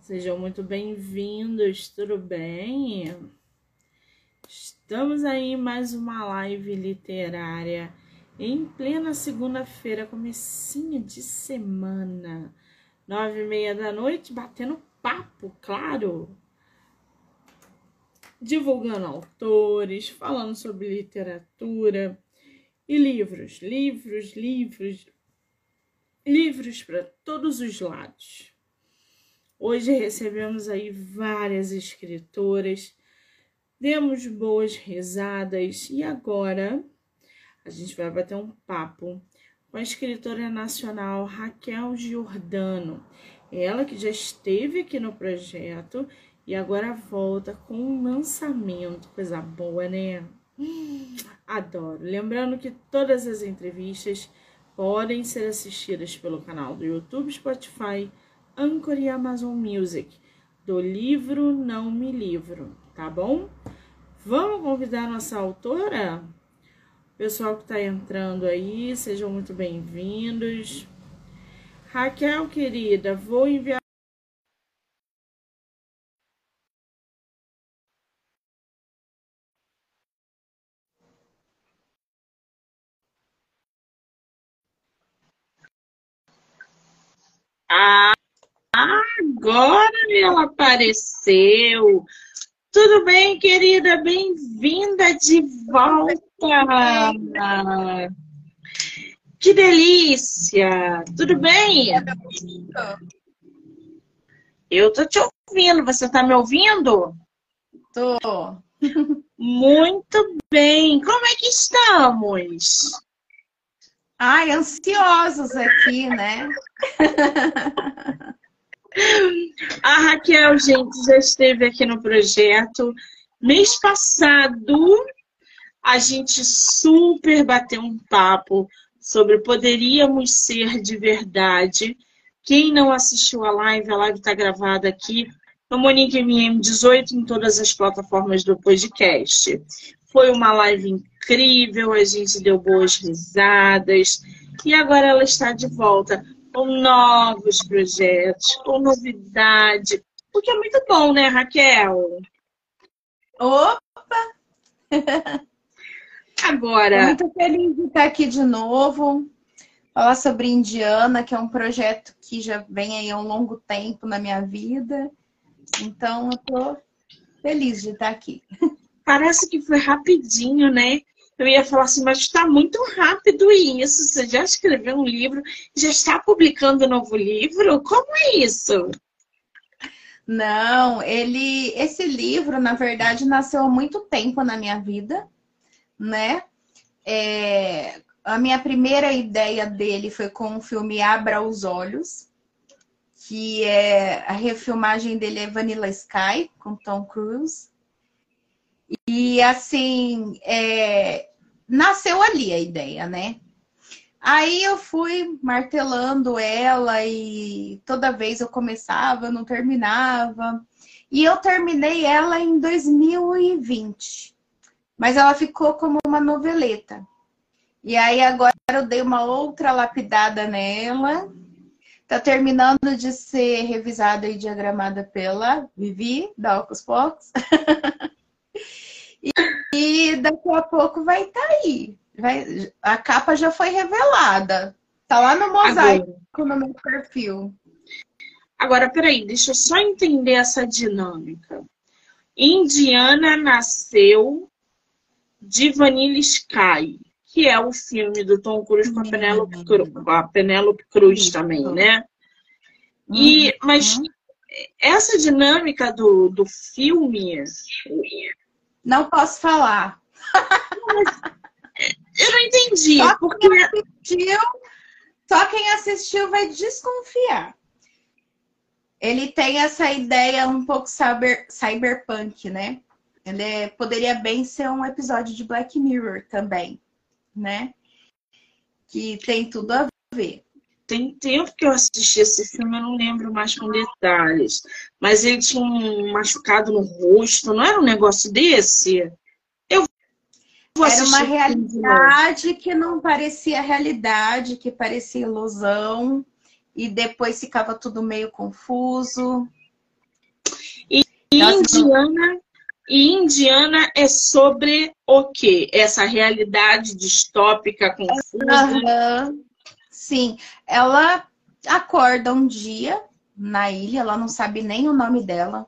Sejam muito bem-vindos, tudo bem? Estamos aí em mais uma live literária em plena segunda-feira, comecinho de semana, nove e meia da noite, batendo papo, claro, divulgando autores, falando sobre literatura e livros, livros, livros, livros para todos os lados. Hoje recebemos aí várias escritoras, demos boas risadas e agora a gente vai bater um papo com a escritora nacional Raquel Giordano. Ela que já esteve aqui no projeto e agora volta com um lançamento, coisa boa, né? Adoro. Lembrando que todas as entrevistas podem ser assistidas pelo canal do YouTube, Spotify, Anchor e Amazon Music, do livro Não Me Livro, tá bom? Vamos convidar nossa autora? Pessoal que está entrando aí, sejam muito bem-vindos. Raquel, querida, vou enviar. Ah, Agora ela apareceu. Tudo bem, querida? Bem-vinda de volta. Que delícia! Tudo bem? Eu tô te ouvindo. Você tá me ouvindo? Tô. Muito bem. Como é que estamos? Ai, ansiosos aqui, né? A Raquel, gente, já esteve aqui no projeto. Mês passado, a gente super bateu um papo sobre poderíamos ser de verdade. Quem não assistiu a live, a live está gravada aqui no Monique MM18 em todas as plataformas do podcast. Foi uma live incrível, a gente deu boas risadas e agora ela está de volta com novos projetos, com novidade. O que é muito bom, né, Raquel? Opa! Agora. Muito feliz de estar aqui de novo. Falar sobre Indiana, que é um projeto que já vem aí há um longo tempo na minha vida. Então, eu estou feliz de estar aqui. Parece que foi rapidinho, né? Eu ia falar assim, mas está muito rápido isso. Você já escreveu um livro, já está publicando um novo livro? Como é isso? Não, ele, esse livro, na verdade, nasceu há muito tempo na minha vida, né? É, a minha primeira ideia dele foi com o filme Abra os Olhos, que é a refilmagem dele é Vanilla Sky, com Tom Cruise. E assim, é, nasceu ali a ideia, né? Aí eu fui martelando ela e toda vez eu começava, eu não terminava. E eu terminei ela em 2020. Mas ela ficou como uma noveleta. E aí agora eu dei uma outra lapidada nela. Tá terminando de ser revisada e diagramada pela Vivi, da Ocus Pocos. E daqui a pouco vai estar tá aí. Vai, a capa já foi revelada. Tá lá no mosaico Agora. no meu perfil. Agora, peraí, deixa eu só entender essa dinâmica. Indiana nasceu de Vanilla Sky, que é o filme do Tom Cruise com a Penélope Cruz, a Penélope Cruz também, né? E, mas essa dinâmica do, do filme não posso falar. Eu não entendi. Só porque... quem assistiu, só quem assistiu vai desconfiar. Ele tem essa ideia um pouco cyber, cyberpunk, né? Ele é, poderia bem ser um episódio de Black Mirror também, né? Que tem tudo a ver. Tem tempo que eu assisti esse filme, eu não lembro mais com detalhes. Mas ele tinha um machucado no rosto, não era um negócio desse? Eu Era uma realidade que não parecia realidade, que parecia ilusão. e depois ficava tudo meio confuso. E Indiana, e Indiana é sobre o quê? Essa realidade distópica, confusa? Uhum. Sim, ela acorda um dia na ilha, ela não sabe nem o nome dela.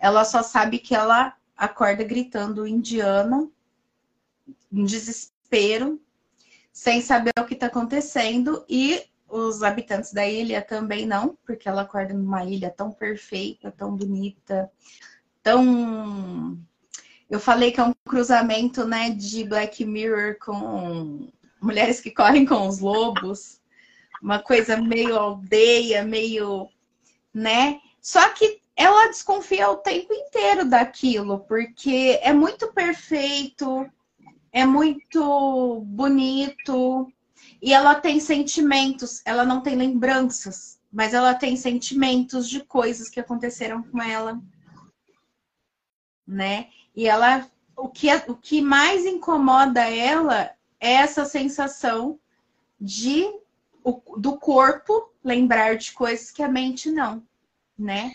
Ela só sabe que ela acorda gritando indiana, em desespero, sem saber o que está acontecendo. E os habitantes da ilha também não, porque ela acorda numa ilha tão perfeita, tão bonita, tão. Eu falei que é um cruzamento né, de Black Mirror com mulheres que correm com os lobos, uma coisa meio aldeia, meio. né? Só que ela desconfia o tempo inteiro daquilo, porque é muito perfeito, é muito bonito, e ela tem sentimentos, ela não tem lembranças, mas ela tem sentimentos de coisas que aconteceram com ela, né? E ela, o que, o que mais incomoda ela é essa sensação de do corpo lembrar de coisas que a mente não, né?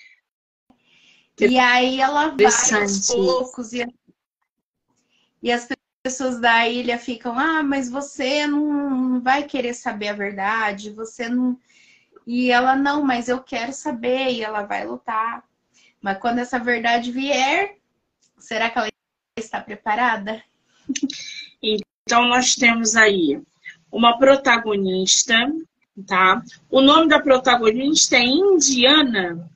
E aí ela vai aos poucos e, e as pessoas da ilha ficam, ah, mas você não vai querer saber a verdade, você não. E ela, não, mas eu quero saber, e ela vai lutar. Mas quando essa verdade vier, será que ela está preparada? Então, nós temos aí uma protagonista, tá? O nome da protagonista é Indiana.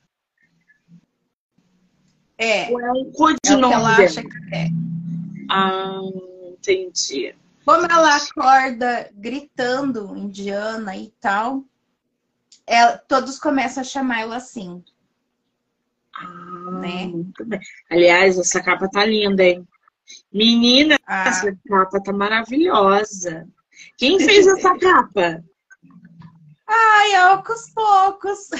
É. Ou é um codinome é o que ela acha que é. Ah, Entendi. Como ela acorda gritando indiana e tal, ela, é, todos começam a chamar ela assim. Ah, né? Aliás, essa capa tá linda, hein? Menina, ah. essa capa tá maravilhosa. Quem fez essa capa? Ai, aos poucos.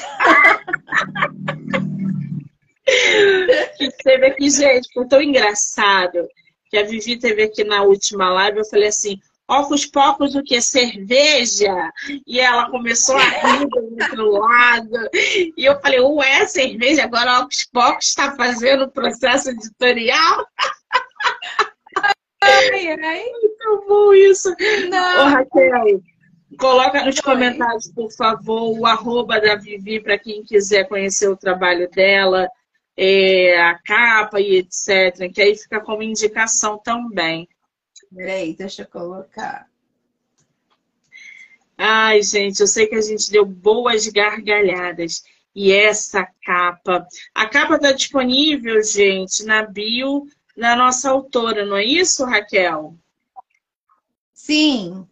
que teve aqui, gente, foi tão engraçado que a Vivi teve aqui na última live, eu falei assim, Ocos Pocos o que? Cerveja? E ela começou a rir do outro lado. E eu falei, ué, cerveja? Agora Ocos Pocos está fazendo o processo editorial? Ai, ai. Muito bom isso. Não. Ô, Raquel, coloca nos comentários, por favor, o arroba da Vivi para quem quiser conhecer o trabalho dela é, a capa e etc. Que aí fica como indicação também. Peraí, deixa eu colocar. Ai, gente, eu sei que a gente deu boas gargalhadas. E essa capa. A capa está disponível, gente, na bio da nossa autora, não é isso, Raquel? Sim.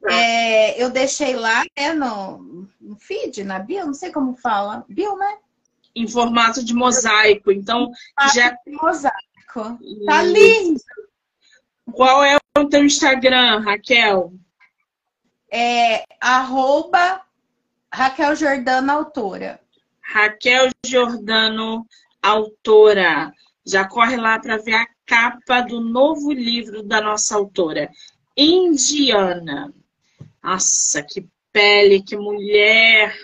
Tá. É, eu deixei lá né, no, no feed, na bio, não sei como fala. Bio, né? em formato de mosaico. Então, já. Mosaico. Tá lindo! Qual é o teu Instagram, Raquel? É arroba Raquel Jordano Autora. Raquel Jordano Autora. Já corre lá para ver a capa do novo livro da nossa autora. Indiana. Nossa, que pele, que mulher,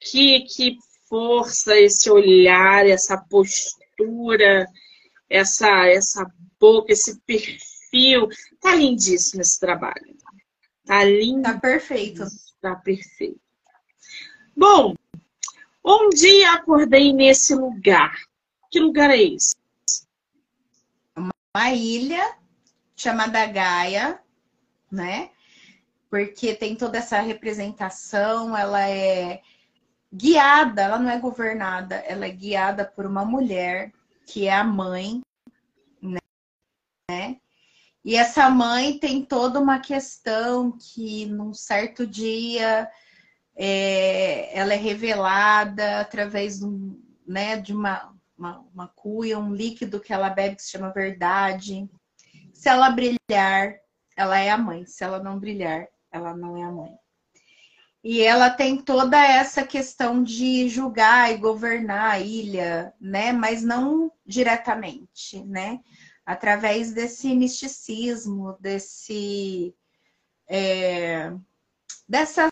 que, que força, esse olhar, essa postura, essa, essa boca, esse perfil. Tá lindíssimo esse trabalho. Tá lindo. Tá perfeito. Tá perfeito. Bom, um dia acordei nesse lugar. Que lugar é esse? Uma ilha chamada Gaia, né? Porque tem toda essa representação, ela é guiada, ela não é governada, ela é guiada por uma mulher que é a mãe, né? E essa mãe tem toda uma questão que num certo dia é, ela é revelada através do, né, de uma, uma, uma cuia, um líquido que ela bebe que se chama verdade. Se ela brilhar, ela é a mãe. Se ela não brilhar, ela não é a mãe. E ela tem toda essa questão de julgar e governar a ilha, né? Mas não diretamente, né? Através desse misticismo, desse é, dessas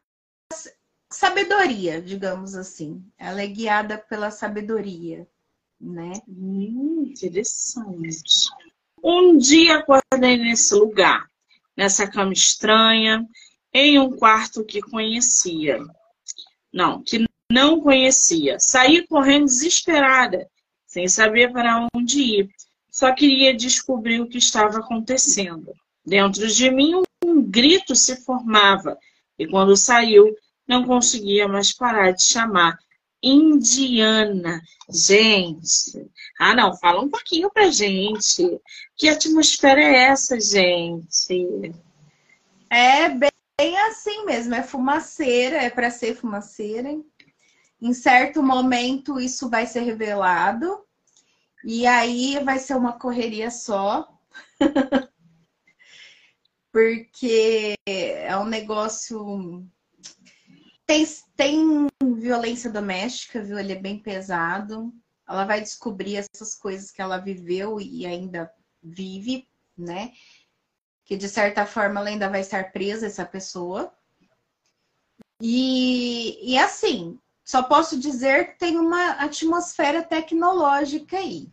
sabedoria, digamos assim. Ela é guiada pela sabedoria, né? Hum, interessante. Um dia acordei nesse lugar, nessa cama estranha, em um quarto que conhecia. Não, que não conhecia. Saí correndo desesperada, sem saber para onde ir. Só queria descobrir o que estava acontecendo. Dentro de mim, um grito se formava, e quando saiu, não conseguia mais parar de chamar Indiana. Gente, ah não, fala um pouquinho pra gente. Que atmosfera é essa, gente? É bem assim mesmo, é fumaceira, é para ser fumaceira. Em certo momento isso vai ser revelado e aí vai ser uma correria só. Porque é um negócio tem, tem violência doméstica, viu? Ele é bem pesado. Ela vai descobrir essas coisas que ela viveu e ainda vive, né? Que de certa forma ela ainda vai estar presa, essa pessoa. E, e assim, só posso dizer que tem uma atmosfera tecnológica aí.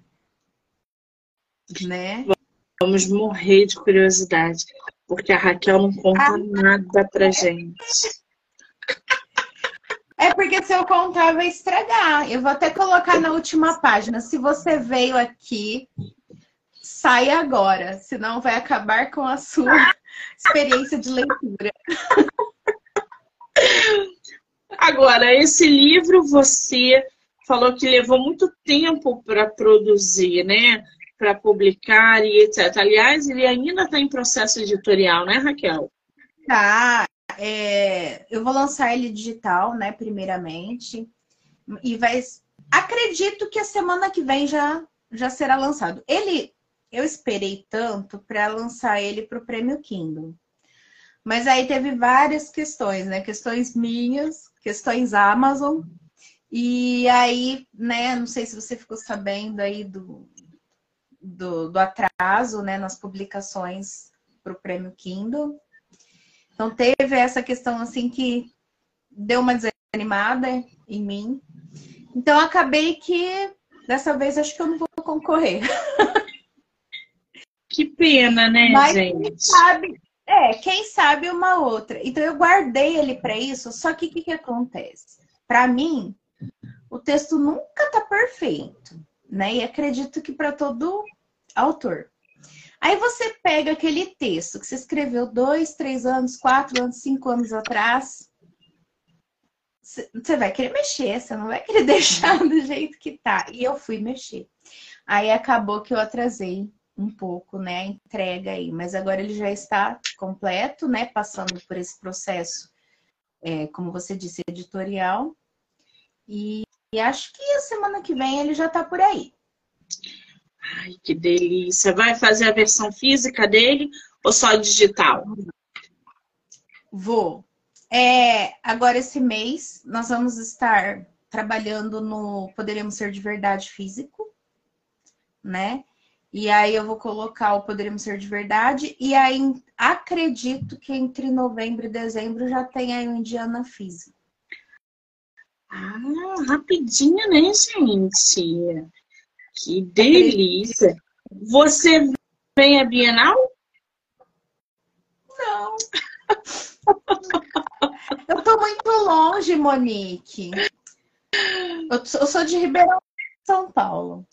Né? Vamos morrer de curiosidade, porque a Raquel não conta ah, nada pra gente. É porque se eu contar vai estragar. Eu vou até colocar na última página. Se você veio aqui, sai agora, senão vai acabar com a sua experiência de leitura. Agora, esse livro você falou que levou muito tempo para produzir, né? Para publicar e etc. Aliás, ele ainda está em processo editorial, né, Raquel? Tá, é, eu vou lançar ele digital, né, primeiramente. E vai. Acredito que a semana que vem já, já será lançado. Ele. Eu esperei tanto para lançar ele para o Prêmio Kindle. Mas aí teve várias questões, né? Questões minhas, questões Amazon. E aí, né, não sei se você ficou sabendo aí do, do, do atraso né, nas publicações para o Prêmio Kindle. Então teve essa questão assim que deu uma desanimada em mim. Então acabei que dessa vez acho que eu não vou concorrer. Que pena, né, Mas, gente? Quem sabe, é, quem sabe uma outra. Então eu guardei ele para isso, só que o que, que acontece? Para mim, o texto nunca tá perfeito, né? E acredito que para todo autor. Aí você pega aquele texto que você escreveu dois, três anos, quatro anos, cinco anos atrás. Você vai querer mexer, você não vai querer deixar do jeito que tá. E eu fui mexer. Aí acabou que eu atrasei um pouco, né, a entrega aí. Mas agora ele já está completo, né, passando por esse processo, é, como você disse, editorial. E, e acho que a semana que vem ele já está por aí. Ai, que delícia. Vai fazer a versão física dele ou só digital? Vou. É, agora, esse mês, nós vamos estar trabalhando no Poderíamos Ser de Verdade Físico, né? E aí eu vou colocar o Poderíamos Ser de Verdade. E aí acredito que entre novembro e dezembro já tem aí o Indiana Físico. Ah, rapidinho, né, gente? Que delícia! Você vem à Bienal? Não. Eu tô muito longe, Monique. Eu sou de Ribeirão, São Paulo.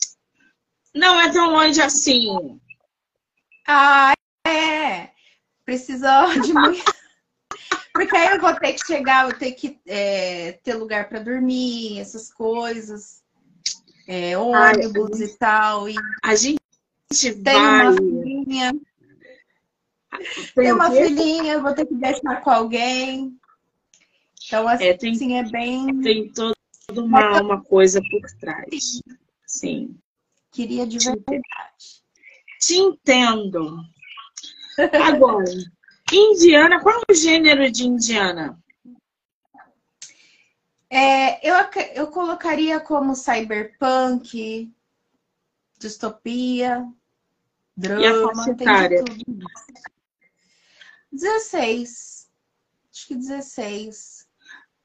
Não é tão longe assim. Ah, é. Precisa de muito. Porque aí eu vou ter que chegar, vou ter que é, ter lugar para dormir, essas coisas é, ônibus Ai, e tal. E a gente tem vai... uma filhinha. Tem, tem uma filhinha, vou ter que deixar com alguém. Então, assim, é, tem, é bem. Tem toda uma, uma coisa por trás. Sim. Queria de verdade. Te entendo. Agora, Indiana, qual é o gênero de Indiana? É, eu, eu colocaria como cyberpunk, distopia, drama, e tem tudo. 16. Acho que 16.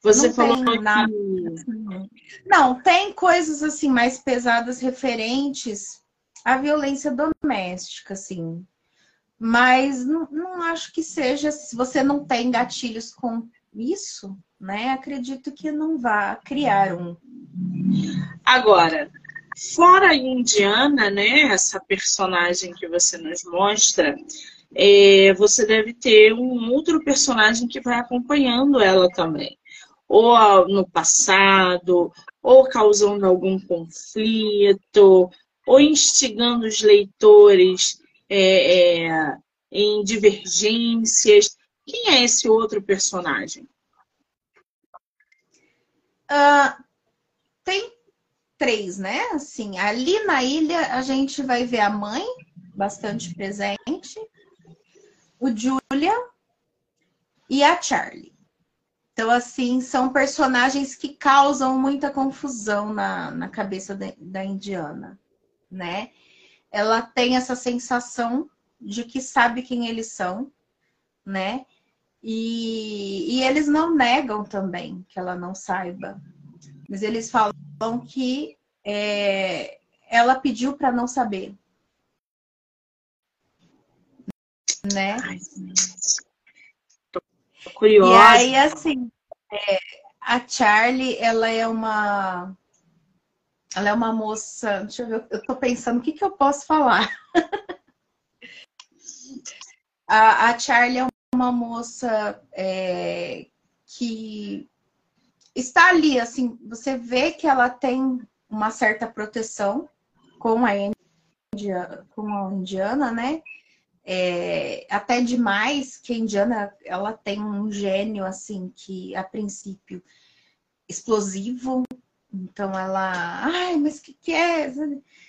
Você não falou tem que... nada. Não, tem coisas assim mais pesadas referentes à violência doméstica, assim. Mas não, não acho que seja, se você não tem gatilhos com isso, né? Acredito que não vá criar um. Agora, fora a Indiana, né? Essa personagem que você nos mostra, é, você deve ter um outro personagem que vai acompanhando ela também ou no passado, ou causando algum conflito, ou instigando os leitores é, é, em divergências. Quem é esse outro personagem? Uh, tem três, né? Assim, ali na ilha a gente vai ver a mãe bastante presente, o Julia e a Charlie. Então, assim, são personagens que causam muita confusão na, na cabeça da, da indiana, né? Ela tem essa sensação de que sabe quem eles são, né? E, e eles não negam também que ela não saiba. Mas eles falam que é, ela pediu para não saber. Né? Ai, curiosa. E aí, assim, é, a Charlie, ela é uma. Ela é uma moça. Deixa eu ver, eu tô pensando o que, que eu posso falar. a, a Charlie é uma moça é, que está ali, assim, você vê que ela tem uma certa proteção com a, com a indiana, né? é, até demais que a Indiana ela tem um gênio assim que a princípio explosivo, então ela, ai, mas que, que é?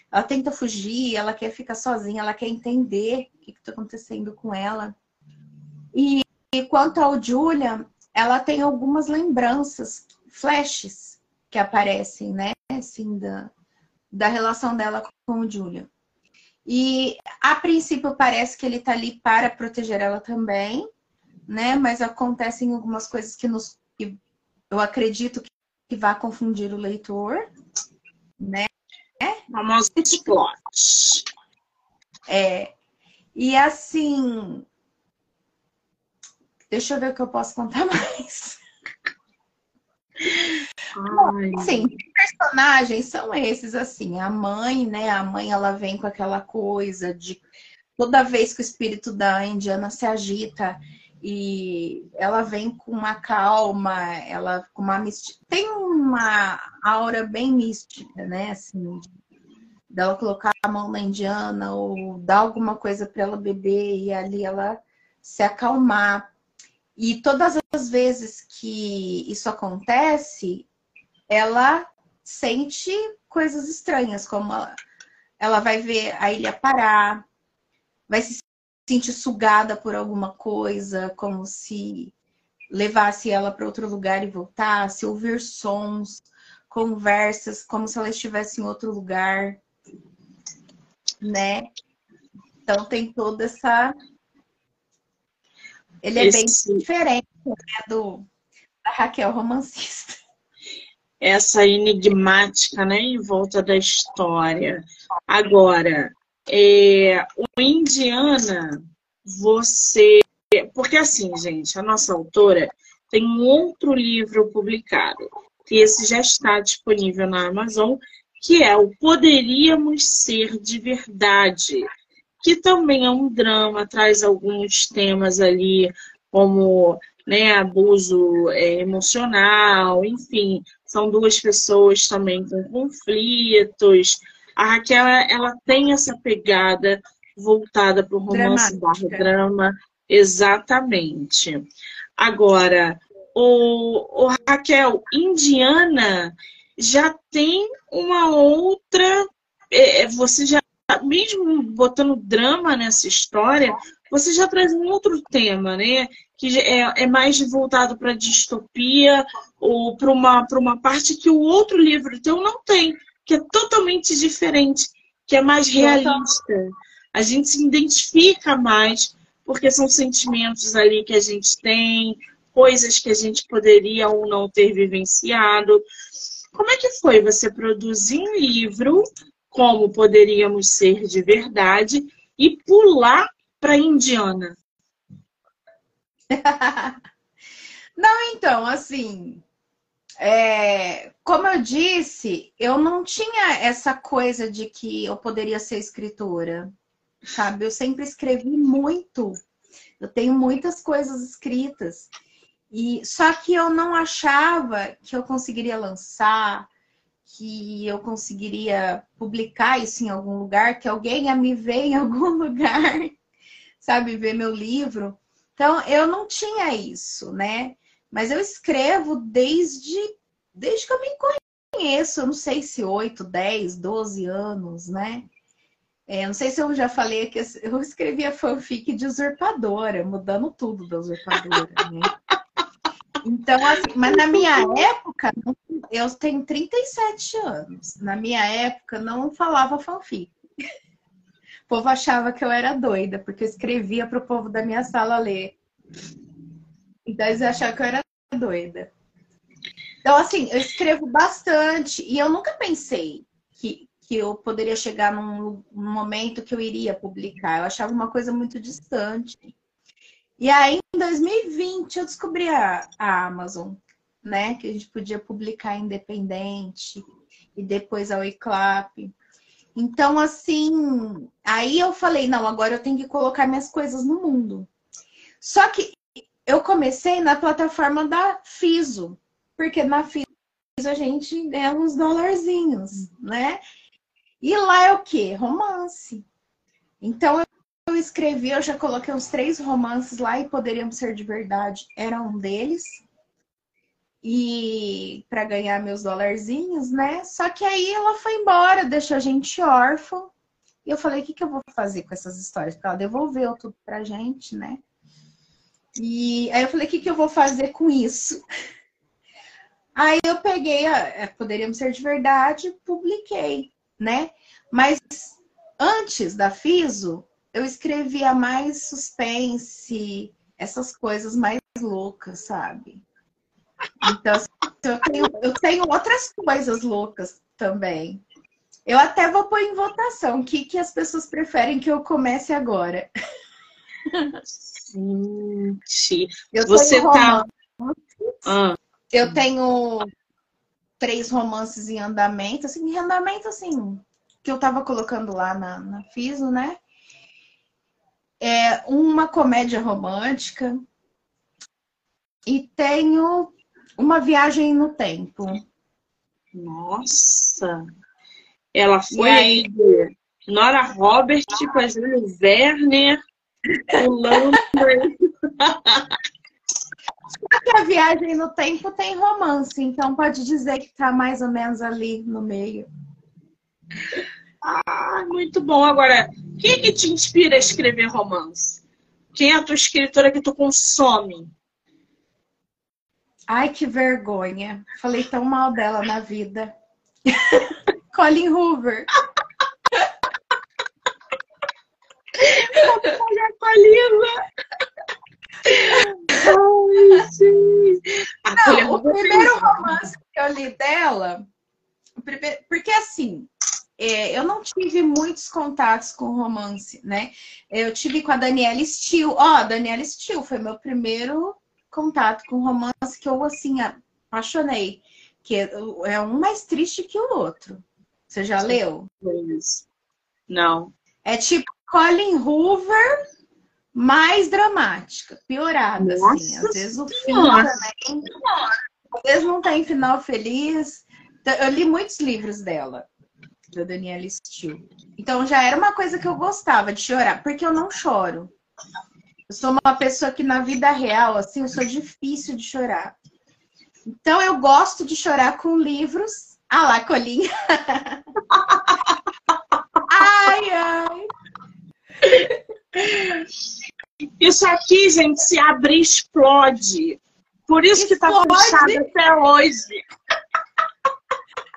Ela tenta fugir, ela quer ficar sozinha, ela quer entender o que está acontecendo com ela. E, e quanto ao Julia, ela tem algumas lembranças, flashes que aparecem, né, assim, da, da relação dela com o Julia. E a princípio parece que ele está ali para proteger ela também, né? Mas acontecem algumas coisas que nos que eu acredito que, que vai confundir o leitor, né? Famosos plots. É. E assim, deixa eu ver o que eu posso contar mais. Bom, sim, personagens são esses, assim, a mãe, né? A mãe ela vem com aquela coisa de toda vez que o espírito da indiana se agita e ela vem com uma calma, ela com uma mística, tem uma aura bem mística, né? Assim, dela colocar a mão na indiana ou dar alguma coisa para ela beber e ali ela se acalmar. E todas as vezes que isso acontece, ela sente coisas estranhas, como ela, ela vai ver a ilha parar, vai se sentir sugada por alguma coisa, como se levasse ela para outro lugar e voltasse, ouvir sons, conversas, como se ela estivesse em outro lugar, né? Então tem toda essa. Ele é Esse... bem diferente né, do da Raquel romancista essa enigmática né, em volta da história. Agora, é, o Indiana, você. Porque assim, gente, a nossa autora tem um outro livro publicado, que esse já está disponível na Amazon, que é o Poderíamos Ser de Verdade, que também é um drama, traz alguns temas ali, como né, abuso é, emocional, enfim, são duas pessoas também com conflitos. A Raquel, ela tem essa pegada voltada para o romance barra drama, exatamente. Agora, o, o Raquel, Indiana já tem uma outra. É, você já, mesmo botando drama nessa história, você já traz um outro tema, né? Que é, é mais voltado para distopia ou para uma, uma parte que o outro livro teu não tem, que é totalmente diferente, que é mais realista. A gente se identifica mais, porque são sentimentos ali que a gente tem, coisas que a gente poderia ou não ter vivenciado. Como é que foi você produzir um livro, como poderíamos ser de verdade, e pular para Indiana? não, então, assim, é, como eu disse, eu não tinha essa coisa de que eu poderia ser escritora, sabe? Eu sempre escrevi muito. Eu tenho muitas coisas escritas. E só que eu não achava que eu conseguiria lançar, que eu conseguiria publicar isso em algum lugar, que alguém ia me ver em algum lugar, sabe, ver meu livro. Então eu não tinha isso, né? Mas eu escrevo desde desde que eu me conheço, eu não sei se 8, 10, 12 anos, né? É, não sei se eu já falei que eu escrevia fanfic de usurpadora, mudando tudo da usurpadora, né? Então, assim, mas na minha época, eu tenho 37 anos. Na minha época, não falava fanfic. O povo achava que eu era doida, porque eu escrevia para o povo da minha sala ler. Então, eles achavam que eu era doida. Então, assim, eu escrevo bastante e eu nunca pensei que, que eu poderia chegar num, num momento que eu iria publicar. Eu achava uma coisa muito distante. E aí, em 2020, eu descobri a, a Amazon, né? Que a gente podia publicar independente e depois a Eclap. Então, assim, aí eu falei, não, agora eu tenho que colocar minhas coisas no mundo. Só que eu comecei na plataforma da Fiso, porque na Fiso a gente ganha uns dólarzinhos, né? E lá é o quê? Romance. Então escrevi, eu já coloquei uns três romances lá e poderiam ser de verdade. Era um deles. E para ganhar meus dólarzinhos, né? Só que aí ela foi embora, deixou a gente órfão. E eu falei, o que, que eu vou fazer com essas histórias? Porque ela devolveu tudo pra gente, né? E aí eu falei, o que, que eu vou fazer com isso? Aí eu peguei, a, é, poderíamos ser de verdade, publiquei né? Mas antes da Fiso, eu escrevia mais suspense, essas coisas mais loucas, sabe? Então, assim, eu tenho, eu tenho outras coisas loucas também. Eu até vou pôr em votação o que, que as pessoas preferem que eu comece agora. Gente, eu você tá. Ah. Eu tenho três romances em andamento, assim, em andamento, assim, que eu tava colocando lá na, na FISO, né? É uma comédia romântica e tenho uma viagem no tempo. Nossa! Ela foi aí... Nora Robert com a Júlio Werner, pulando. que a viagem no tempo tem romance, então pode dizer que tá mais ou menos ali no meio. Ah, muito bom. Agora, quem é que te inspira a escrever romance? Quem é a tua escritora que tu consome? Ai, que vergonha. Falei tão mal dela na vida. Colin Hoover. Colina. Ai, Não, o primeiro romance que eu li dela, porque assim, é, eu não tive muitos contatos com romance, né? Eu tive com a Daniela Steele. Ó, oh, a Daniela Steele foi meu primeiro contato com romance que eu, assim, apaixonei. Que é um mais triste que o outro. Você já Sim. leu? Não. É tipo Colin Hoover mais dramática, piorada, Nossa assim. Às vezes o final também. Às vezes não tem final feliz. Eu li muitos livros dela, da Daniela Steele. Então já era uma coisa que eu gostava de chorar, porque eu não choro. Eu sou uma pessoa que na vida real, assim, eu sou difícil de chorar. Então eu gosto de chorar com livros. Ah lá, colinha. ai, ai. Isso aqui, gente, se abrir, explode. Por isso que tá fechado até hoje.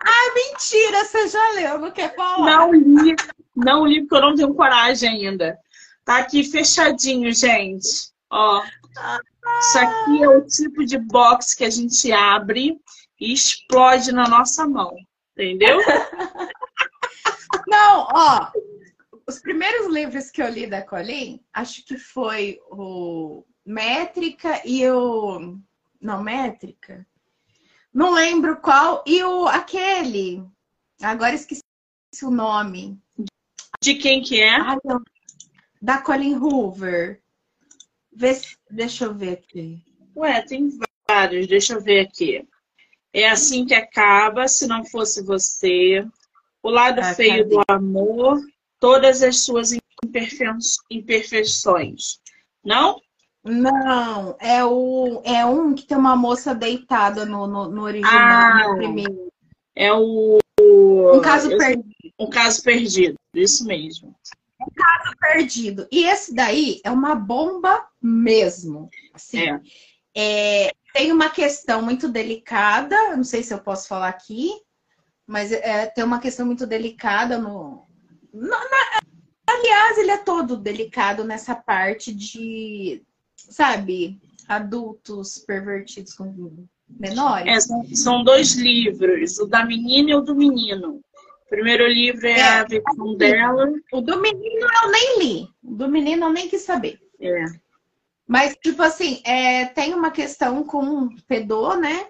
Ai, mentira, você já leu, não quer falar? Não li, não li porque eu não tenho coragem ainda. Tá aqui fechadinho, gente. Ó, isso aqui é o tipo de box que a gente abre e explode na nossa mão, entendeu? Não, ó, os primeiros livros que eu li da Colin, acho que foi o Métrica e o. Não, Métrica? Não lembro qual. E o aquele. Agora esqueci o nome. De quem que é? Ah, da Colin Hoover. Vê se... Deixa eu ver aqui. Ué, tem vários. Deixa eu ver aqui. É assim que acaba, se não fosse você. O lado ah, feio cadê? do amor, todas as suas imperfeições. Não? Não, é, o, é um que tem uma moça deitada no, no, no original, ah, no primeiro. É o. Um caso perdido. Um caso perdido, isso mesmo. Um caso perdido. E esse daí é uma bomba mesmo. Assim, é. É, tem uma questão muito delicada, não sei se eu posso falar aqui, mas é, tem uma questão muito delicada no. Na, aliás, ele é todo delicado nessa parte de sabe, adultos pervertidos com menores. É, são, são, dois livros, o da menina e o do menino. O primeiro livro é, é a versão dela. O do menino eu nem li. O do menino eu nem quis saber. É. Mas, tipo assim, é, tem uma questão com o pedô, né?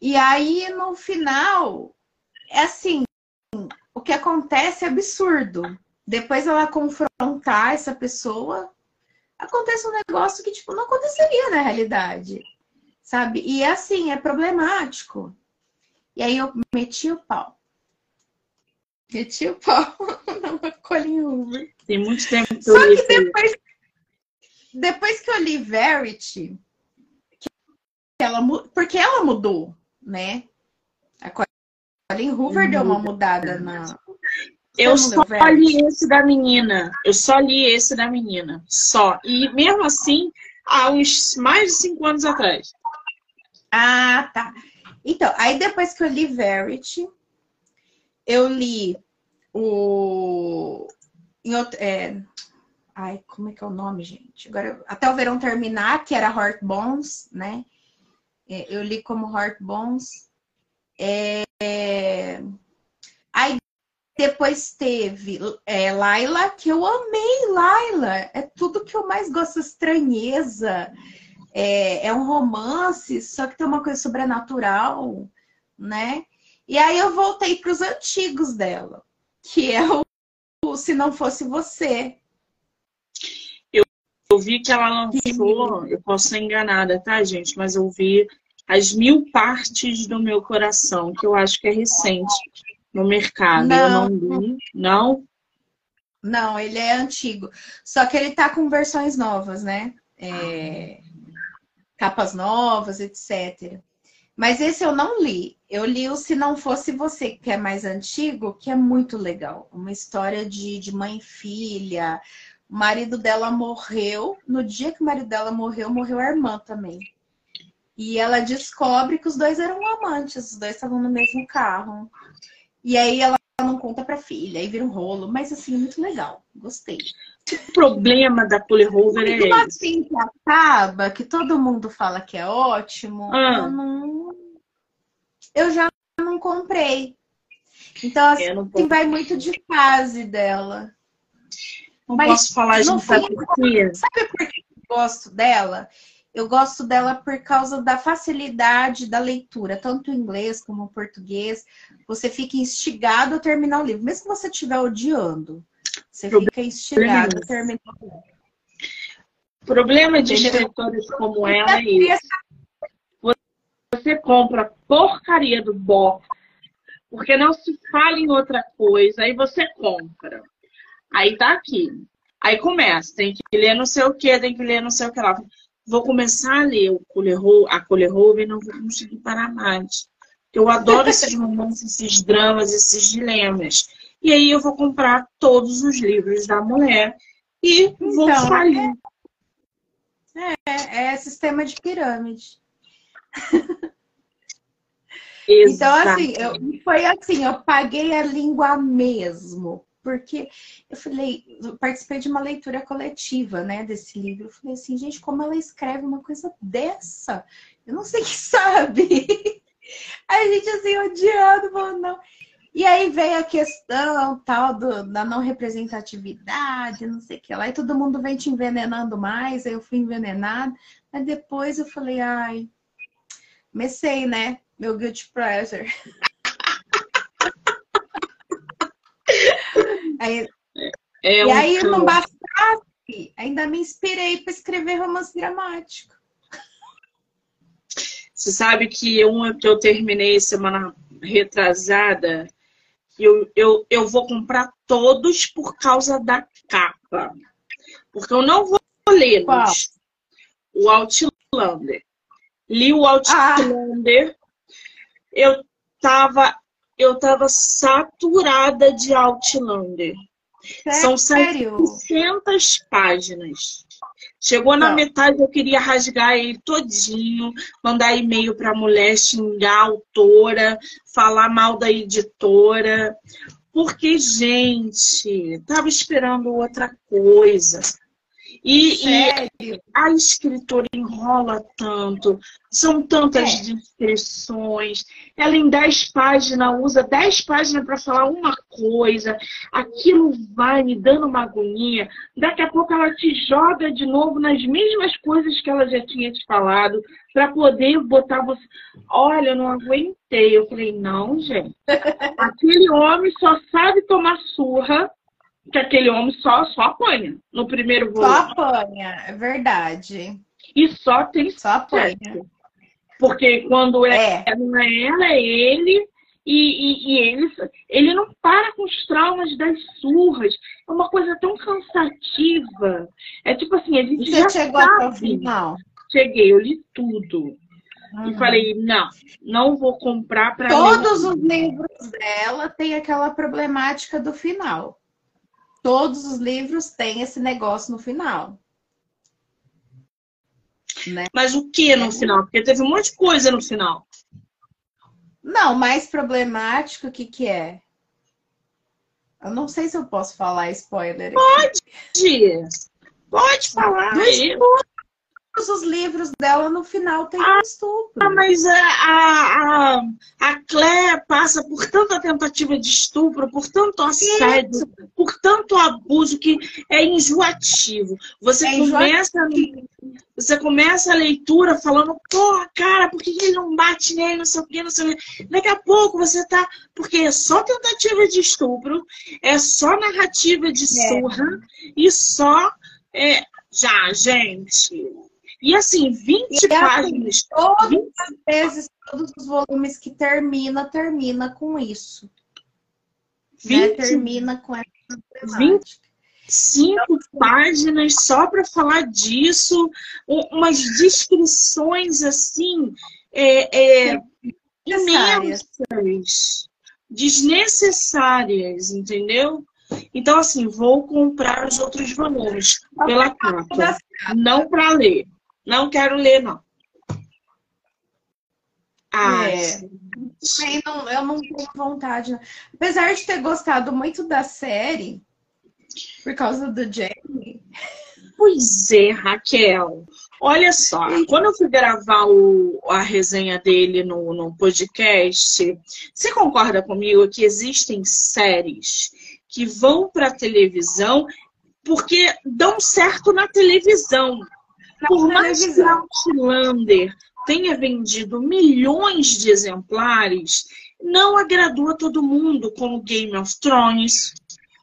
E aí, no final, é assim, o que acontece é absurdo. Depois ela confrontar essa pessoa, acontece um negócio que, tipo, não aconteceria na realidade, sabe? E é assim, é problemático. E aí eu meti o pau. Meti o pau na Colin Hoover. Tem muito tempo que Só que depois, depois que eu li Verity, ela, porque ela mudou, né? A Colin Hoover deu uma mudada na, eu só li esse da menina. Eu só li esse da menina. Só. E mesmo assim, há uns mais de cinco anos atrás. Ah, tá. Então, aí depois que eu li Verity, eu li o. É... Ai, como é que é o nome, gente? Agora, até o verão terminar, que era Heart Bones, né? É, eu li como Heart Bones. É... Aí depois teve é, Laila, que eu amei Laila. É tudo que eu mais gosto, estranheza. É, é um romance, só que tem uma coisa sobrenatural, né? E aí eu voltei para os antigos dela, que é o, o Se Não Fosse Você. Eu, eu vi que ela lançou, eu posso ser enganada, tá, gente? Mas eu vi As Mil Partes do Meu Coração, que eu acho que é recente no mercado. Não. Eu não li. Não? Não, ele é antigo. Só que ele tá com versões novas, né? É... Capas novas, etc. Mas esse eu não li. Eu li o Se Não Fosse Você, que é mais antigo, que é muito legal. Uma história de, de mãe e filha. O marido dela morreu. No dia que o marido dela morreu, morreu a irmã também. E ela descobre que os dois eram amantes, os dois estavam no mesmo carro. E aí ela não conta pra filha, aí vira um rolo. Mas assim, é muito legal. Gostei. O problema da Polyrover é uma assim que acaba, que todo mundo fala que é ótimo, ah. eu não... Eu já não comprei. Então, assim, não vai muito de fase dela. Não Mas, posso falar de quê? Sabe por que eu gosto dela? Eu gosto dela por causa da facilidade da leitura, tanto em inglês como em português. Você fica instigado a terminar o livro, mesmo que você estiver odiando. Você fica instigado a terminar o livro. O problema de escritores como ela é isso. Você compra porcaria do box, porque não se fala em outra coisa, aí você compra. Aí tá aqui. Aí começa, tem que ler não sei o que, tem que ler não sei o que lá vou começar a ler o Colerou, a Colerou e não vou conseguir parar mais. Eu adoro esses romances, esses dramas, esses dilemas. E aí eu vou comprar todos os livros da mulher e então, vou falir. É, é sistema de pirâmide. então, assim, eu, foi assim, eu paguei a língua mesmo. Porque eu falei, participei de uma leitura coletiva, né, desse livro. Eu falei assim, gente, como ela escreve uma coisa dessa? Eu não sei quem sabe. A gente assim, odiando, falando, não. E aí veio a questão tal do, da não representatividade, não sei o que lá, e todo mundo vem te envenenando mais, aí eu fui envenenada. Mas depois eu falei, ai, comecei, né? Meu guilty pleasure. aí, é e um aí não bastasse, ainda me inspirei para escrever romance dramático. Você sabe que uma que eu terminei semana retrasada, eu, eu, eu vou comprar todos por causa da capa. Porque eu não vou lê-los. O Outlander. Li o Outlander. Ah. Eu tava eu tava saturada de Outlander. Sério? São 700 páginas. Chegou na Não. metade, eu queria rasgar ele todinho, mandar e-mail para a mulher, xingar a autora, falar mal da editora. Porque, gente, tava esperando outra coisa. E, e, a escritora enrola tanto, são tantas é. descrições. Ela em 10 páginas usa 10 páginas para falar uma coisa, aquilo vai me dando uma agonia. Daqui a pouco ela te joga de novo nas mesmas coisas que ela já tinha te falado, para poder botar você. Olha, eu não aguentei. Eu falei, não, gente. Aquele homem só sabe tomar surra que aquele homem só, só apanha no primeiro volume. Só apanha, é verdade. E só tem só apanha. Porque quando é, é. não é ela, é ele. E, e, e, ele, ele não para com os traumas das surras. É uma coisa tão cansativa. É tipo assim, a gente Você já chegou sabe. até o final? Cheguei, eu li tudo. Uhum. E falei, não, não vou comprar para Todos ler. os livros dela têm aquela problemática do final todos os livros têm esse negócio no final. Né? Mas o que no final? Porque teve um monte de coisa no final. Não, mais problemático, o que, que é? Eu não sei se eu posso falar spoiler. Pode! Pode falar. Aí todos os livros dela no final tem ah, um estupro. Ah, mas a, a, a, Claire passa por tanta tentativa de estupro, por tanto assédio, Isso. por tanto abuso que é enjoativo. Você é começa enjoativo. Você começa a leitura falando, pô, cara, por que ele não bate nele, não sei o quê, não sei o quê. Daqui a pouco você tá. Porque é só tentativa de estupro, é só narrativa de é. surra e só. É... Já, gente, e assim, 20 e, páginas. Assim, todas 20... as vezes, todos os volumes que termina, termina com isso. 20... Né? Termina com essa 25 então, páginas só para falar disso, umas descrições assim é, é, imensas, desnecessárias, entendeu? Então, assim, vou comprar os outros volumes pela capa, não para ler. Não quero ler, não. Ah, é. Eu não, eu não tenho vontade. Apesar de ter gostado muito da série, por causa do Jamie. Pois é, Raquel. Olha só, quando eu fui gravar o, a resenha dele no, no podcast, você concorda comigo que existem séries que vão para televisão porque dão certo na televisão? Por mais que Outlander tenha vendido milhões de exemplares, não agradou a todo mundo, como Game of Thrones,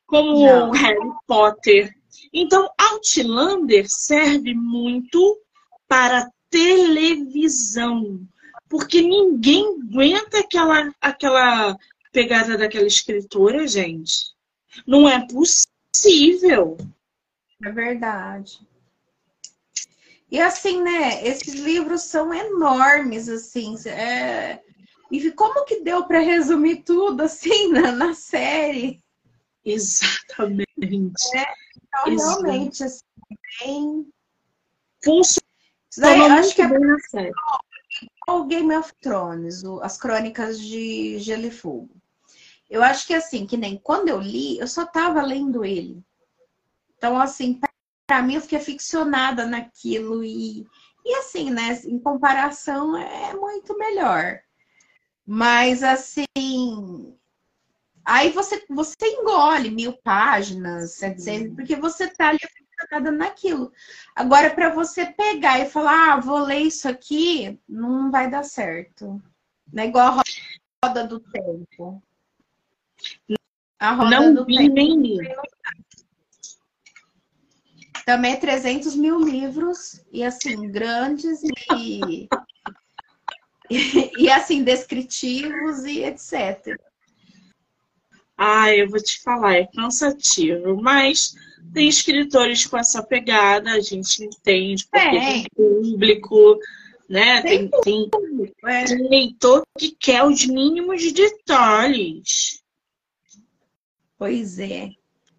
como não. Harry Potter. Então, Outlander serve muito para televisão, porque ninguém aguenta aquela, aquela pegada daquela escritora, gente. Não é possível. É verdade. E assim, né? Esses livros são enormes, assim. É... E como que deu para resumir tudo assim na, na série? Exatamente. É, então, Exatamente. realmente, assim, bem. Funcionou acho que é bem na série. O Game of Thrones, as crônicas de Gelo e Fogo. Eu acho que assim, que nem quando eu li, eu só tava lendo ele. Então, assim, para mim eu fiquei aficionada naquilo e, e assim, né, em comparação é muito melhor. Mas assim, aí você, você engole mil páginas, 700, porque você tá ali aficionada naquilo. Agora, para você pegar e falar, ah, vou ler isso aqui, não vai dar certo. Não é igual a roda do tempo. A roda não do vi tempo. nem li. Também é 300 mil livros, e assim, grandes e, e, e assim, descritivos e etc. Ah, eu vou te falar, é cansativo, mas tem escritores com essa pegada, a gente entende, porque é. tem público, né? Tem, tem, tem, é. tem leitor que quer os mínimos detalhes. Pois é.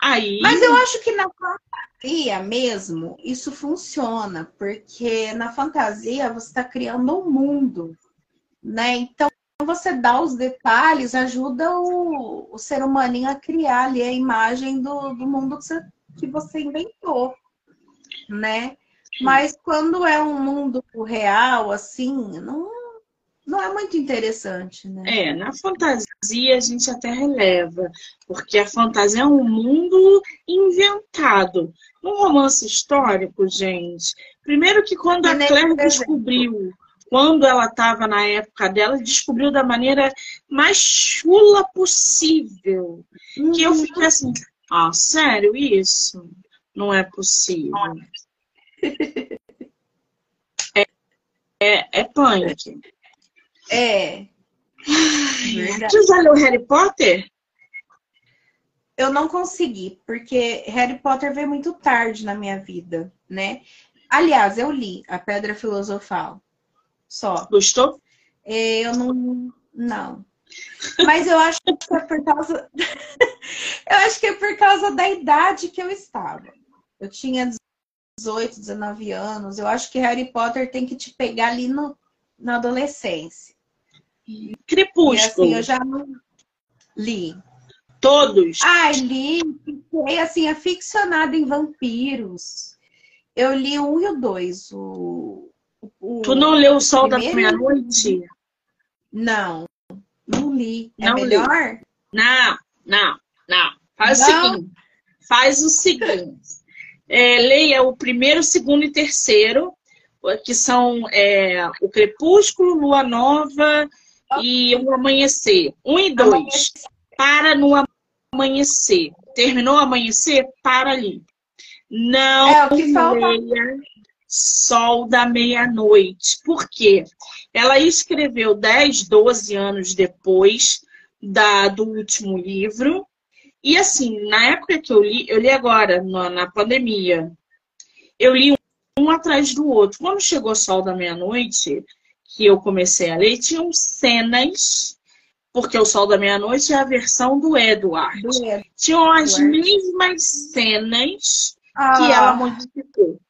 Aí... Mas eu acho que na fantasia mesmo, isso funciona, porque na fantasia você está criando um mundo, né? Então, você dá os detalhes, ajuda o, o ser humaninho a criar ali a imagem do, do mundo que você, que você inventou, né? Mas quando é um mundo real, assim, não, não é muito interessante, né? É, na fantasia a gente até releva, porque a fantasia é um mundo inventado. Num romance histórico, gente, primeiro que quando a Claire descobriu, quando ela estava na época dela, descobriu da maneira mais chula possível. Uhum. Que eu uhum. fiquei assim, ah, sério isso? Não é possível. É, é, é punk. É. Você já leu Harry Potter? Eu não consegui, porque Harry Potter veio muito tarde na minha vida, né? Aliás, eu li A Pedra Filosofal. Só. Gostou? É, eu não. Não. Mas eu acho que é por causa. eu acho que é por causa da idade que eu estava. Eu tinha 18, 19 anos. Eu acho que Harry Potter tem que te pegar ali no, na adolescência. Crepúsculo. E assim, eu já não li. Todos? Ai, li. Fiquei, assim, aficionada em vampiros. Eu li o um e o dois. O, o, tu não leu O Sol da Meia-Noite? Não. Não li. É não melhor? Li. Não, não, não. Faz não. o seguinte. Faz o seguinte. É, leia o primeiro, segundo e terceiro, que são é, o Crepúsculo, Lua Nova e o amanhecer. Um e dois. Para no amanhecer. Terminou o amanhecer? Para ali. Não é, leia Sol da Meia-Noite. Por quê? Ela escreveu 10, 12 anos depois da, do último livro. E assim, na época que eu li, eu li agora, na, na pandemia, eu li um, um atrás do outro. Quando chegou Sol da Meia-Noite, que eu comecei a ler, tinham cenas, porque o Sol da Meia-Noite é a versão do Edward. Do Edward. Tinham as mesmas cenas ah. que ela modificou.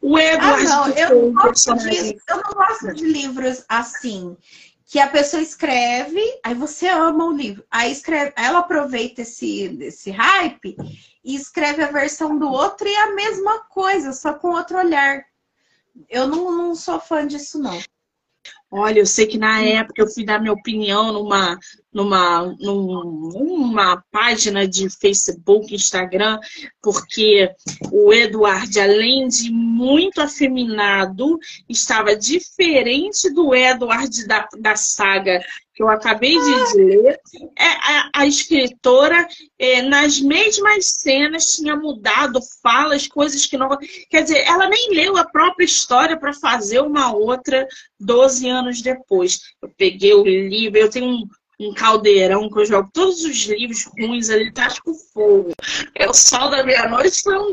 O Edward. Ah, não, eu, não gosto de, eu não gosto de livros assim. Que a pessoa escreve, aí você ama o livro. Aí escreve, ela aproveita esse, esse hype e escreve a versão do outro e é a mesma coisa, só com outro olhar. Eu não, não sou fã disso, não. Olha, eu sei que na época eu fui dar minha opinião numa, numa, numa página de Facebook, Instagram, porque o Eduardo, além de muito afeminado, estava diferente do Eduardo da, da saga que eu acabei de ler, é, a, a escritora, é, nas mesmas cenas, tinha mudado falas, coisas que não. Quer dizer, ela nem leu a própria história para fazer uma outra 12 anos depois. Eu peguei o livro, eu tenho um, um caldeirão que eu jogo todos os livros ruins ali, tá com fogo. É o sol da meia-noite foi um.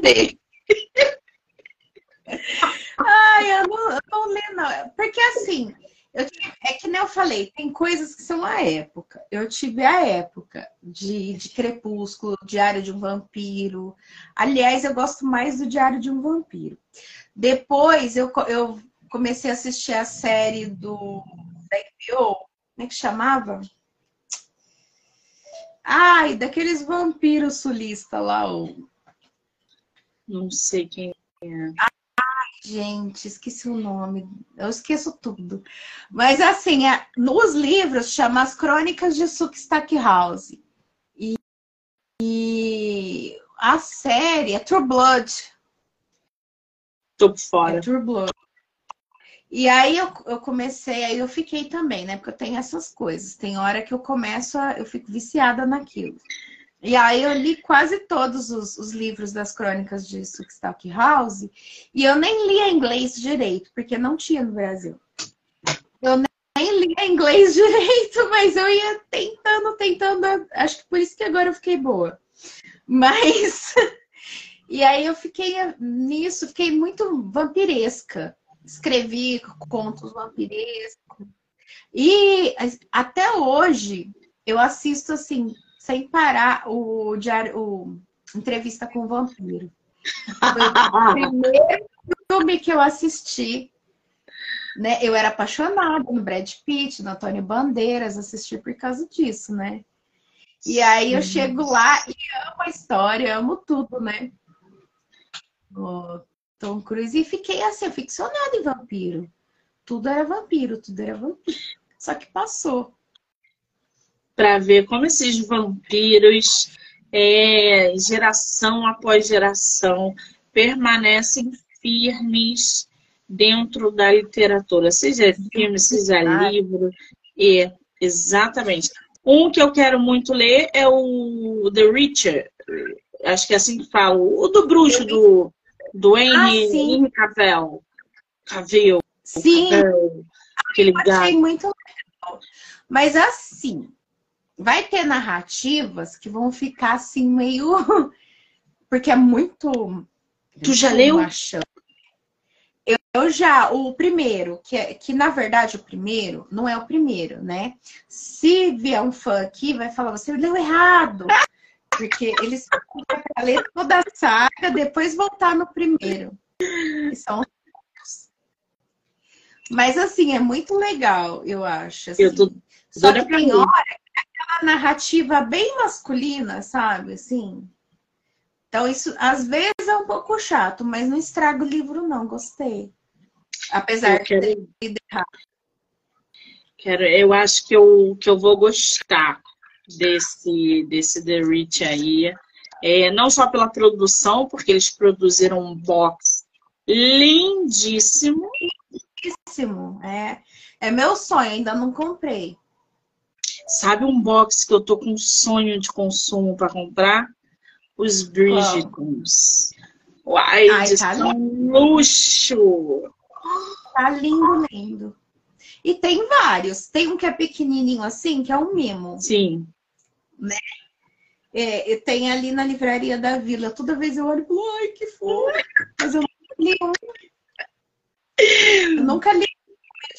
Ai, eu não, eu não não. Porque assim, eu, é que nem eu falei, tem coisas que são a época. Eu tive a época de, de Crepúsculo, Diário de um Vampiro. Aliás, eu gosto mais do Diário de um Vampiro. Depois eu, eu comecei a assistir a série do da HBO, como é que chamava? Ai, daqueles vampiros sulista lá, o... Não sei quem é. Gente, esqueci o nome. Eu esqueço tudo. Mas assim, é, nos livros chama As Crônicas de Suki Stackhouse. E, e a série é True Blood. Tô fora. É True Blood. E aí eu, eu comecei, aí eu fiquei também, né? Porque eu tenho essas coisas. Tem hora que eu começo, a, eu fico viciada naquilo. E aí eu li quase todos os, os livros das crônicas de Suckstock House e eu nem lia inglês direito, porque não tinha no Brasil. Eu nem lia inglês direito, mas eu ia tentando, tentando. Acho que por isso que agora eu fiquei boa. Mas. e aí eu fiquei nisso, fiquei muito vampiresca. Escrevi contos vampirescos. E até hoje eu assisto assim sem parar o diário, o entrevista com o vampiro. Foi o primeiro filme que eu assisti. Né? Eu era apaixonada no Brad Pitt, no Antônio Bandeiras, assisti por causa disso, né? E aí eu chego lá e amo a história, amo tudo, né? O Tom Cruise. E fiquei assim, ficcionada em vampiro. Tudo era vampiro, tudo era vampiro. Só que passou para ver como esses vampiros, é, geração após geração, permanecem firmes dentro da literatura, seja filme, seja livro, e exatamente. Um que eu quero muito ler é o The Richard, acho que é assim que fala, o do bruxo do, do Henry, ah, Henry Cavill. Cavill. Sim. Cavill, aquele eu achei muito legal. Mas assim, vai ter narrativas que vão ficar assim meio. Porque é muito. Tu já leu? Eu, eu já, o primeiro, que, é, que na verdade o primeiro não é o primeiro, né? Se vier um fã aqui, vai falar, você leu errado. Porque eles para ler toda a saga, depois voltar no primeiro. Que são mas assim, é muito legal, eu acho. Assim. Eu tô Só que tem hora aquela narrativa bem masculina, sabe? Assim. Então, isso às vezes é um pouco chato, mas não estraga o livro, não. Gostei. Apesar eu quero... de Quero, eu acho que eu, que eu vou gostar desse, desse The Rich aí. É, não só pela produção, porque eles produziram um box lindíssimo. Lindíssimo, é. É meu sonho, ainda não comprei. Sabe um box que eu tô com sonho de consumo para comprar? Os Bridgetons. Uai, Ai, tá luxo! Tá lindo, lindo. E tem vários. Tem um que é pequenininho assim, que é um mimo. Sim. Né? É, tem ali na livraria da vila. Toda vez eu olho e falo, ai, que fofo. Mas eu nunca li um. Eu nunca li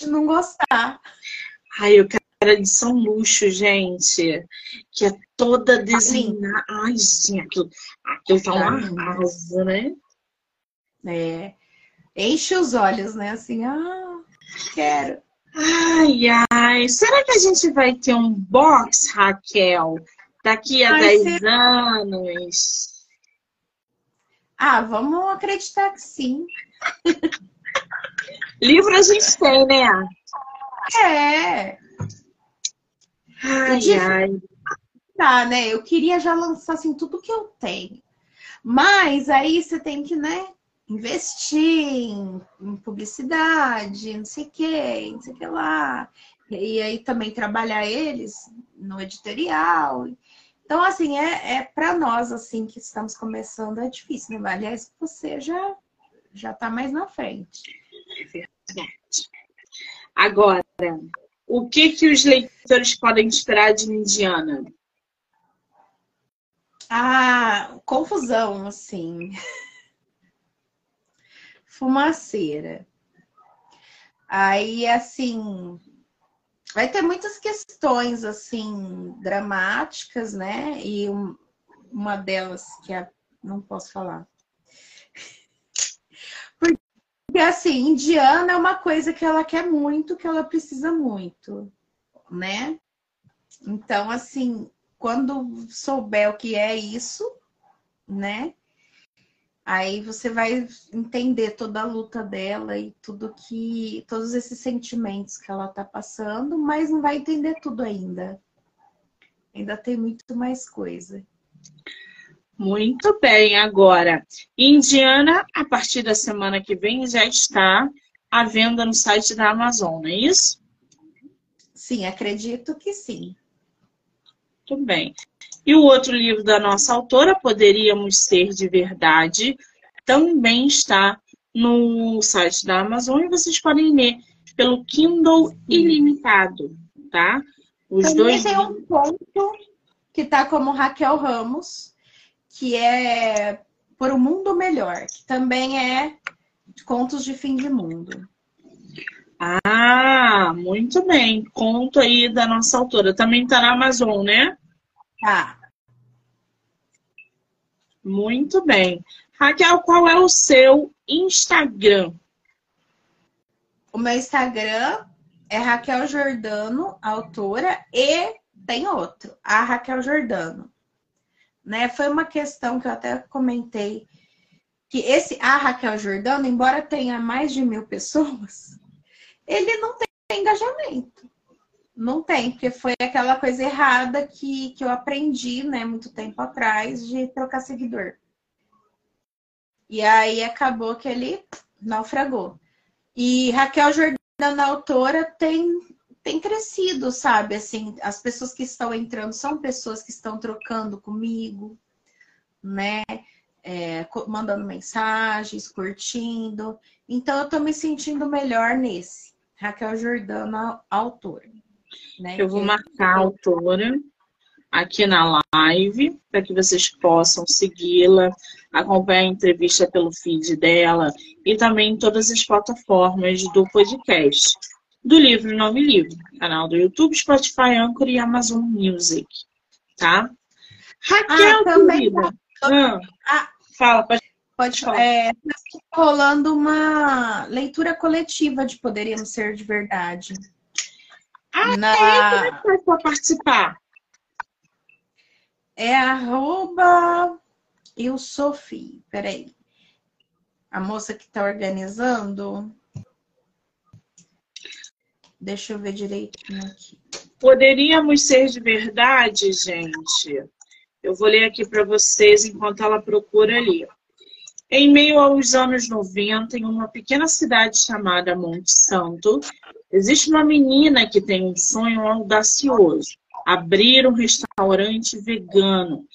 de não gostar. Ai, eu quero edição luxo, gente, que é toda desenhada. Ai, gente, aquilo, aquilo tá um arraso, né? É. Enche os olhos, né? Assim, ah, quero. Ai, ai. Será que a gente vai ter um box, Raquel, daqui a 10 anos? Ah, vamos acreditar que sim. Livro a gente tem, né? É. Ai, ai. Tá, né? Eu queria já lançar assim tudo que eu tenho. Mas aí você tem que, né, investir em, em publicidade, não sei o que, não sei o que lá. E aí também trabalhar eles no editorial. Então, assim, é, é para nós, assim, que estamos começando, é difícil, né? Aliás, você já, já tá mais na frente. É verdade. Agora, o que, que os leitores podem esperar de Indiana? Ah, confusão, assim. Fumaceira. Aí, assim, vai ter muitas questões, assim, dramáticas, né? E uma delas que é, não posso falar. Porque assim, indiana é uma coisa que ela quer muito, que ela precisa muito, né? Então, assim, quando souber o que é isso, né? Aí você vai entender toda a luta dela e tudo que. todos esses sentimentos que ela tá passando, mas não vai entender tudo ainda. Ainda tem muito mais coisa. Muito bem, agora. Indiana, a partir da semana que vem, já está à venda no site da Amazon, não é isso? Sim, acredito que sim. Muito bem. E o outro livro da nossa autora, Poderíamos Ser de Verdade, também está no site da Amazon e vocês podem ler pelo Kindle Ilimitado, tá? Os também dois tem um ponto que está como Raquel Ramos, que é Por um Mundo Melhor, que também é contos de fim de mundo. Ah, muito bem. Conto aí da nossa autora. Também está na Amazon, né? Tá. Muito bem. Raquel, qual é o seu Instagram? O meu Instagram é Raquel Jordano, autora, e tem outro, a Raquel Jordano. Né? Foi uma questão que eu até comentei que esse a Raquel Jordano, embora tenha mais de mil pessoas, ele não tem engajamento. Não tem, porque foi aquela coisa errada que, que eu aprendi, né, muito tempo atrás, de trocar seguidor. E aí acabou que ele naufragou. E Raquel Jordana, autora, tem, tem crescido, sabe? Assim, as pessoas que estão entrando são pessoas que estão trocando comigo, né? É, mandando mensagens, curtindo. Então, eu tô me sentindo melhor nesse. Raquel Jordana, autora. Né? Eu vou marcar a autora aqui na live para que vocês possam segui-la, acompanhar a entrevista pelo feed dela e também em todas as plataformas do podcast. Do livro Nome Livro, canal do YouTube, Spotify, Anchor e Amazon Music, tá? Raquel, ah, também tá. ah, ah, fala, pode, pode falar. É, tá rolando uma leitura coletiva de Poderíamos Ser de Verdade. Ah, na... como é que faz para participar? É arroba eu Sophie. Peraí. A moça que está organizando. Deixa eu ver direitinho aqui. Poderíamos ser de verdade, gente. Eu vou ler aqui para vocês enquanto ela procura ali. Em meio aos anos 90, em uma pequena cidade chamada Monte Santo, existe uma menina que tem um sonho audacioso: abrir um restaurante vegano.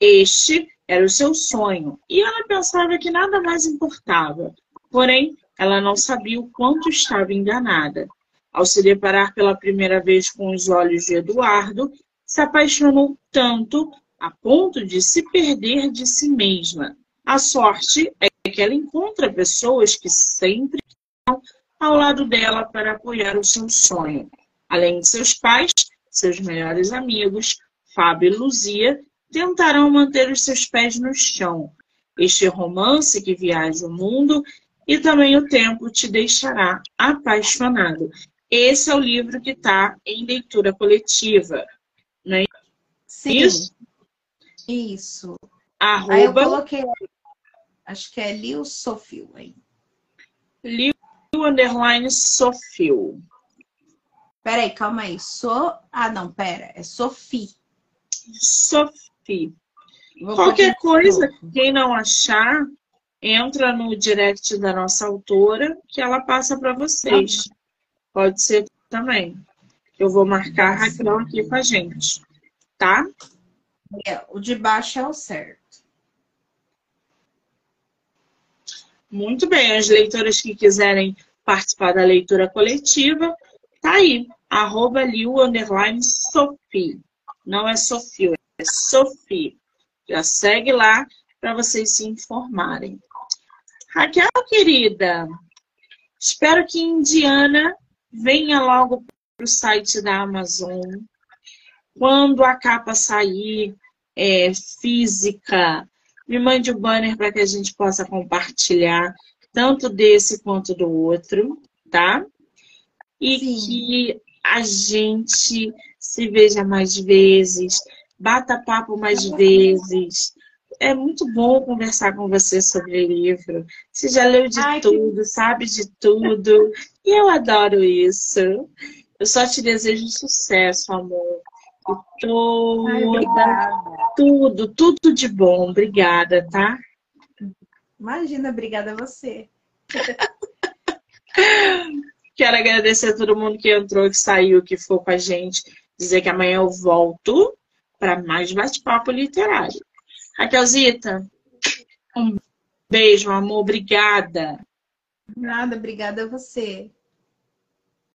Este era o seu sonho e ela pensava que nada mais importava. Porém, ela não sabia o quanto estava enganada. Ao se deparar pela primeira vez com os olhos de Eduardo, se apaixonou tanto a ponto de se perder de si mesma. A sorte é que ela encontra pessoas que sempre estão ao lado dela para apoiar o seu sonho. Além de seus pais, seus melhores amigos, Fábio e Luzia, tentarão manter os seus pés no chão. Este romance que viaja o mundo e também o tempo te deixará apaixonado. Esse é o livro que está em leitura coletiva. Não é Sim. Isso? Isso. Arroba... Aí eu coloquei, acho que é Liu Sofil, hein? Liu underline Sofil. Peraí, calma aí. So... Ah, não, pera. É Sophie. Sophie. Vou Qualquer coisa, quem não achar, entra no direct da nossa autora, que ela passa para vocês. Pode ser também. Eu vou marcar a Raquel aqui com a gente. Tá? É, o de baixo é o certo. Muito bem. As leitoras que quiserem participar da leitura coletiva, tá aí arroba liu, underline, Sophie. Não é Sofia, é Sophie. Já segue lá para vocês se informarem. Raquel, querida, espero que Indiana venha logo para o site da Amazon. Quando a capa sair é, física, me mande o banner para que a gente possa compartilhar tanto desse quanto do outro, tá? E Sim. que a gente se veja mais vezes, bata papo mais vezes. É muito bom conversar com você sobre livro. Você já leu de Ai, tudo, que... sabe de tudo. E eu adoro isso. Eu só te desejo sucesso, amor. E toda, tudo, tudo de bom. Obrigada, tá? Imagina, obrigada a você. Quero agradecer a todo mundo que entrou, que saiu, que ficou com a gente. Dizer que amanhã eu volto para mais bate-papo literário. Raquelzita, um beijo, amor. Obrigada. Nada, obrigada a você.